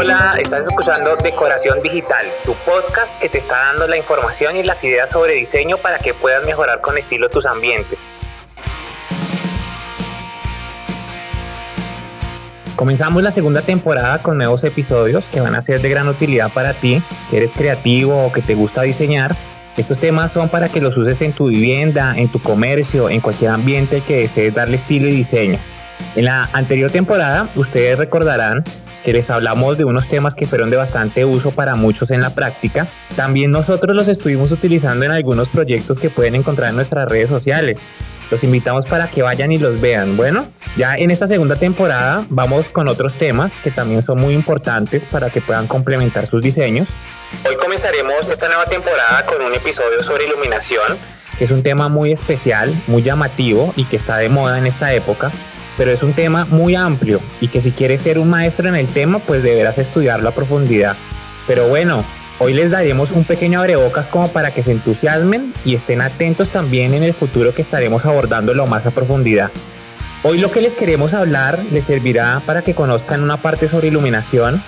Hola, estás escuchando Decoración Digital, tu podcast que te está dando la información y las ideas sobre diseño para que puedas mejorar con estilo tus ambientes. Comenzamos la segunda temporada con nuevos episodios que van a ser de gran utilidad para ti, que eres creativo o que te gusta diseñar. Estos temas son para que los uses en tu vivienda, en tu comercio, en cualquier ambiente que desees darle estilo y diseño. En la anterior temporada, ustedes recordarán que les hablamos de unos temas que fueron de bastante uso para muchos en la práctica. También nosotros los estuvimos utilizando en algunos proyectos que pueden encontrar en nuestras redes sociales. Los invitamos para que vayan y los vean. Bueno, ya en esta segunda temporada vamos con otros temas que también son muy importantes para que puedan complementar sus diseños. Hoy comenzaremos esta nueva temporada con un episodio sobre iluminación, que es un tema muy especial, muy llamativo y que está de moda en esta época, pero es un tema muy amplio y que si quieres ser un maestro en el tema, pues deberás estudiarlo a profundidad. Pero bueno, Hoy les daremos un pequeño abrebocas como para que se entusiasmen y estén atentos también en el futuro que estaremos abordando lo más a profundidad. Hoy lo que les queremos hablar les servirá para que conozcan una parte sobre iluminación,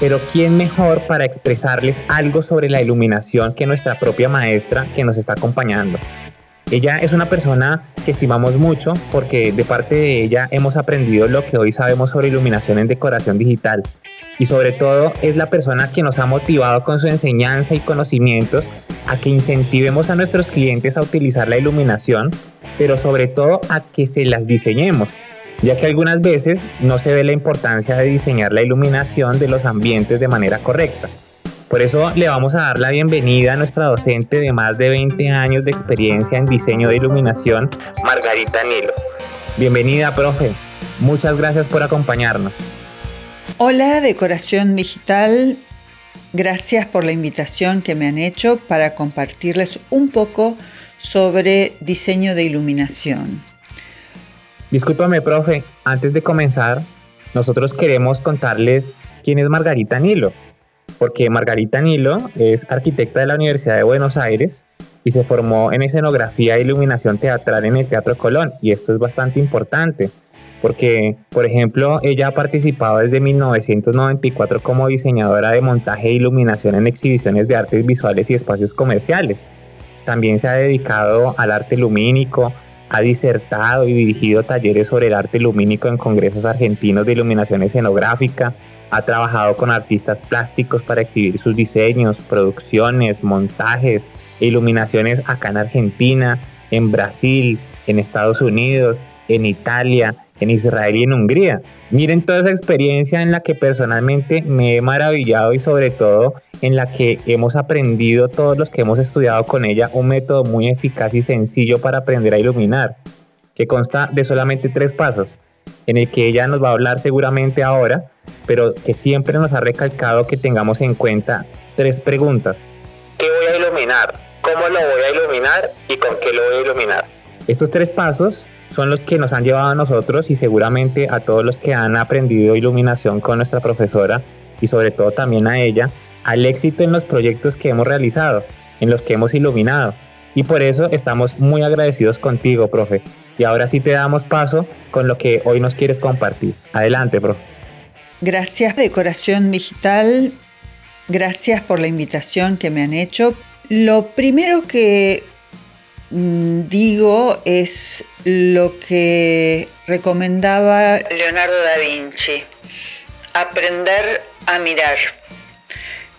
pero ¿quién mejor para expresarles algo sobre la iluminación que nuestra propia maestra que nos está acompañando? Ella es una persona que estimamos mucho porque de parte de ella hemos aprendido lo que hoy sabemos sobre iluminación en decoración digital y sobre todo es la persona que nos ha motivado con su enseñanza y conocimientos a que incentivemos a nuestros clientes a utilizar la iluminación, pero sobre todo a que se las diseñemos, ya que algunas veces no se ve la importancia de diseñar la iluminación de los ambientes de manera correcta. Por eso le vamos a dar la bienvenida a nuestra docente de más de 20 años de experiencia en diseño de iluminación, Margarita Nilo. Bienvenida, profe. Muchas gracias por acompañarnos. Hola, Decoración Digital. Gracias por la invitación que me han hecho para compartirles un poco sobre diseño de iluminación. Discúlpame, profe, antes de comenzar, nosotros queremos contarles quién es Margarita Nilo, porque Margarita Nilo es arquitecta de la Universidad de Buenos Aires y se formó en escenografía e iluminación teatral en el Teatro Colón, y esto es bastante importante porque, por ejemplo, ella ha participado desde 1994 como diseñadora de montaje e iluminación en exhibiciones de artes visuales y espacios comerciales. También se ha dedicado al arte lumínico, ha disertado y dirigido talleres sobre el arte lumínico en congresos argentinos de iluminación escenográfica, ha trabajado con artistas plásticos para exhibir sus diseños, producciones, montajes e iluminaciones acá en Argentina, en Brasil, en Estados Unidos, en Italia, en Israel y en Hungría. Miren toda esa experiencia en la que personalmente me he maravillado y sobre todo en la que hemos aprendido todos los que hemos estudiado con ella un método muy eficaz y sencillo para aprender a iluminar, que consta de solamente tres pasos, en el que ella nos va a hablar seguramente ahora, pero que siempre nos ha recalcado que tengamos en cuenta tres preguntas. ¿Qué voy a iluminar? ¿Cómo lo voy a iluminar? ¿Y con qué lo voy a iluminar? Estos tres pasos son los que nos han llevado a nosotros y seguramente a todos los que han aprendido iluminación con nuestra profesora y sobre todo también a ella, al éxito en los proyectos que hemos realizado, en los que hemos iluminado. Y por eso estamos muy agradecidos contigo, profe. Y ahora sí te damos paso con lo que hoy nos quieres compartir. Adelante, profe. Gracias, Decoración Digital. Gracias por la invitación que me han hecho. Lo primero que Mm, digo es lo que recomendaba Leonardo da Vinci, aprender a mirar.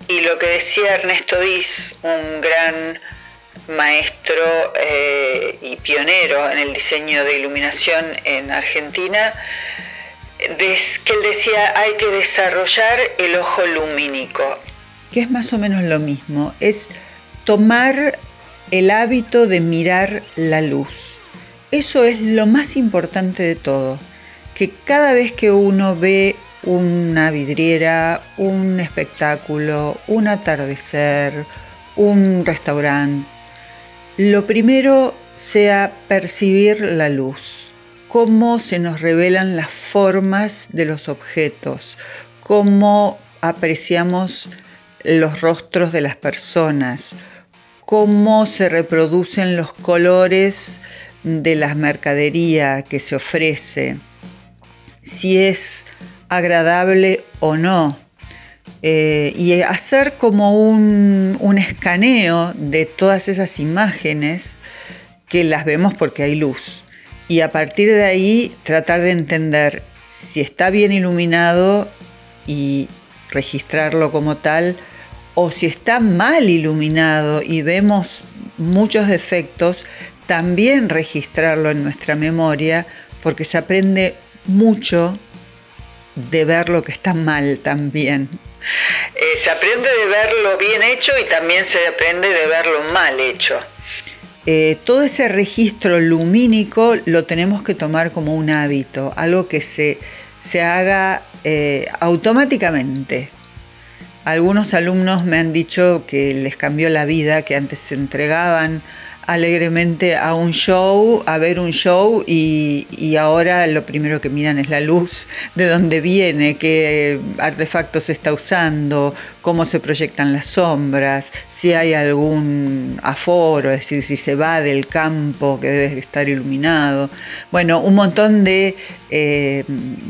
Y lo que decía Ernesto Diz, un gran maestro eh, y pionero en el diseño de iluminación en Argentina, que él decía hay que desarrollar el ojo lumínico, que es más o menos lo mismo, es tomar el hábito de mirar la luz. Eso es lo más importante de todo, que cada vez que uno ve una vidriera, un espectáculo, un atardecer, un restaurante, lo primero sea percibir la luz, cómo se nos revelan las formas de los objetos, cómo apreciamos los rostros de las personas, cómo se reproducen los colores de la mercadería que se ofrece, si es agradable o no, eh, y hacer como un, un escaneo de todas esas imágenes que las vemos porque hay luz. Y a partir de ahí tratar de entender si está bien iluminado y registrarlo como tal, o si está mal iluminado y vemos muchos defectos, también registrarlo en nuestra memoria, porque se aprende mucho de ver lo que está mal también. Eh, se aprende de verlo bien hecho y también se aprende de verlo mal hecho. Eh, todo ese registro lumínico lo tenemos que tomar como un hábito, algo que se, se haga eh, automáticamente. Algunos alumnos me han dicho que les cambió la vida, que antes se entregaban alegremente a un show, a ver un show y, ahora lo primero que miran es la luz, de dónde viene, qué artefactos se está usando, cómo se proyectan las sombras, si hay algún aforo, es decir, si se va del campo que debe estar iluminado. Bueno, un montón de eh,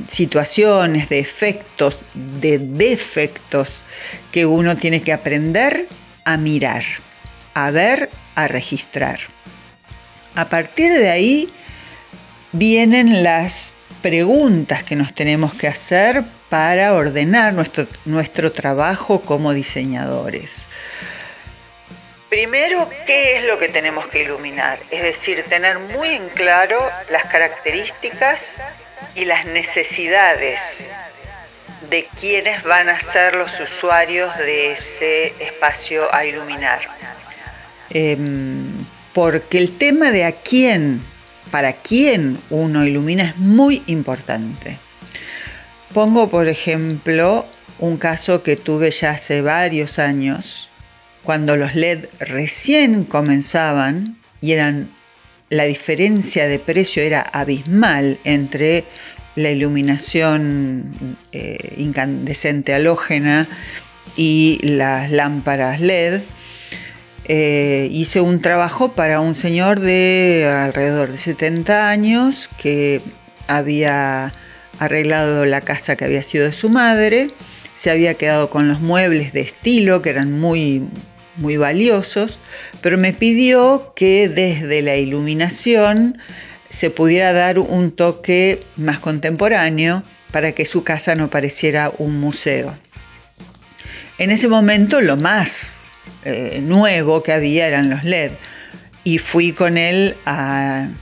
situaciones, de efectos, de defectos que uno tiene que aprender a mirar, a ver a registrar. A partir de ahí vienen las preguntas que nos tenemos que hacer para ordenar nuestro, nuestro trabajo como diseñadores. Primero, ¿qué es lo que tenemos que iluminar? Es decir, tener muy en claro las características y las necesidades de quienes van a ser los usuarios de ese espacio a iluminar. Em, porque el tema de a quién, para quién uno ilumina es muy importante. Pongo, por ejemplo, un caso que tuve ya hace varios años, cuando los LED recién comenzaban y eran la diferencia de precio era abismal entre la iluminación eh, incandescente halógena y las lámparas LED eh, hice un trabajo para un señor de alrededor de 70 años que había arreglado la casa que había sido de su madre, se había quedado con los muebles de estilo que eran muy, muy valiosos, pero me pidió que desde la iluminación se pudiera dar un toque más contemporáneo para que su casa no pareciera un museo. En ese momento lo más eh, nuevo que había eran los LED. Y fui con él al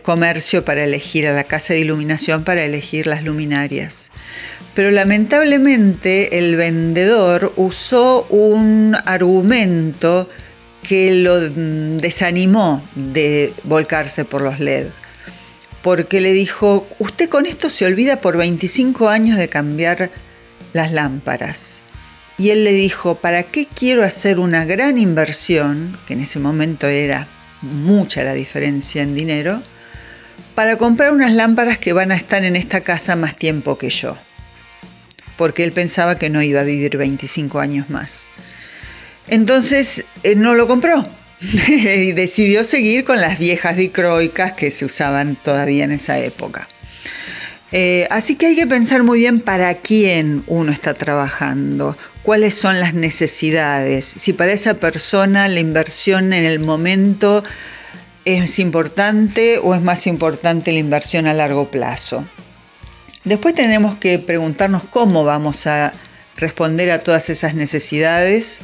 comercio para elegir, a la casa de iluminación para elegir las luminarias. Pero lamentablemente el vendedor usó un argumento que lo desanimó de volcarse por los LED. Porque le dijo, usted con esto se olvida por 25 años de cambiar las lámparas. Y él le dijo, ¿para qué quiero hacer una gran inversión, que en ese momento era mucha la diferencia en dinero, para comprar unas lámparas que van a estar en esta casa más tiempo que yo? Porque él pensaba que no iba a vivir 25 años más. Entonces eh, no lo compró y decidió seguir con las viejas dicroicas que se usaban todavía en esa época. Eh, así que hay que pensar muy bien para quién uno está trabajando, cuáles son las necesidades, si para esa persona la inversión en el momento es importante o es más importante la inversión a largo plazo. Después tenemos que preguntarnos cómo vamos a responder a todas esas necesidades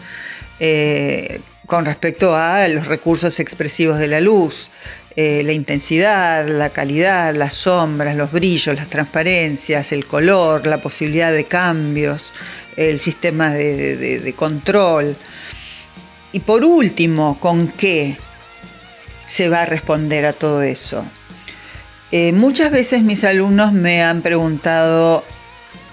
eh, con respecto a los recursos expresivos de la luz, eh, la intensidad, la calidad, las sombras, los brillos, las transparencias, el color, la posibilidad de cambios, el sistema de, control. Y por último, ¿con qué se va a responder a todo eso? Eh, muchas veces mis alumnos me han preguntado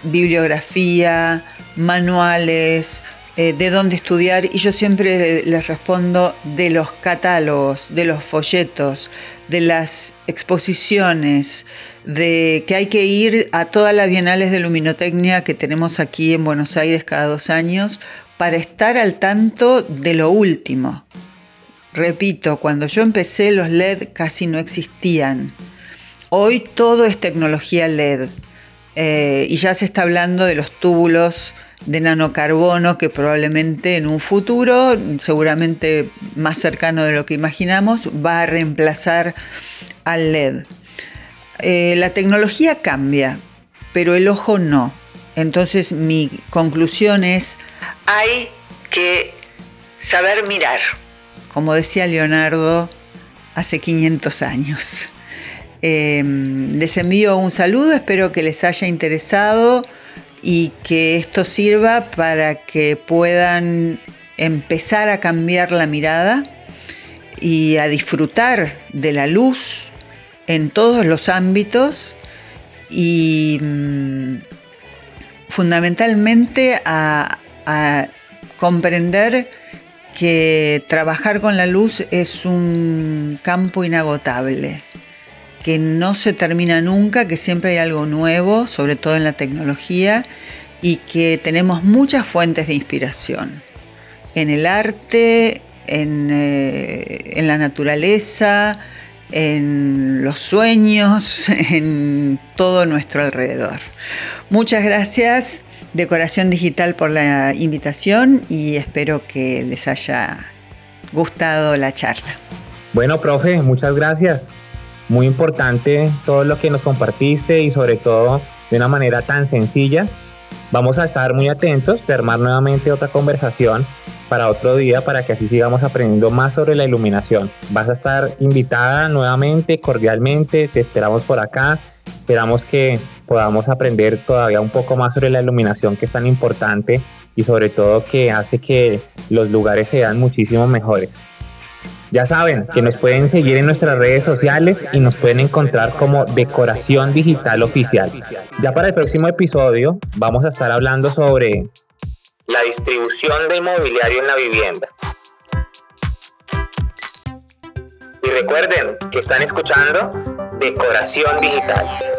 bibliografía, manuales, eh, de dónde estudiar y yo siempre les respondo de los catálogos, de los folletos, de las exposiciones, de que hay que ir a todas las bienales de luminotecnia que tenemos aquí en Buenos Aires cada dos años para estar al tanto de lo último. Repito, cuando yo empecé los LED casi no existían. Hoy todo es tecnología LED eh, y ya se está hablando de los túbulos de nanocarbono que probablemente en un futuro, seguramente más cercano de lo que imaginamos, va a reemplazar al LED. Eh, la tecnología cambia, pero el ojo no. Entonces mi conclusión es, hay que saber mirar, como decía Leonardo hace 500 años. Em, les envío un saludo, espero que les haya interesado y que esto sirva para que puedan empezar a cambiar la mirada y a disfrutar de la luz en todos los ámbitos y mm, fundamentalmente a, comprender que trabajar con la luz es un campo inagotable, que no se termina nunca, que siempre hay algo nuevo, sobre todo en la tecnología, y que tenemos muchas fuentes de inspiración en el arte, en, eh, la naturaleza, en los sueños, en todo nuestro alrededor. Muchas gracias Decoración Digital por la invitación y espero que les haya gustado la charla. Bueno, profe, muchas gracias. Muy importante todo lo que nos compartiste y sobre todo de una manera tan sencilla. Vamos a estar muy atentos de armar nuevamente otra conversación para otro día para que así sigamos aprendiendo más sobre la iluminación. Vas a estar invitada nuevamente, cordialmente, te esperamos por acá. Esperamos que podamos aprender todavía un poco más sobre la iluminación que es tan importante y sobre todo que hace que los lugares sean muchísimo mejores. Ya saben que nos pueden seguir en nuestras redes sociales y nos pueden encontrar como Decoración Digital Oficial. Ya para el próximo episodio vamos a estar hablando sobre la distribución de inmobiliario en la vivienda. Y recuerden que están escuchando Decoración Digital.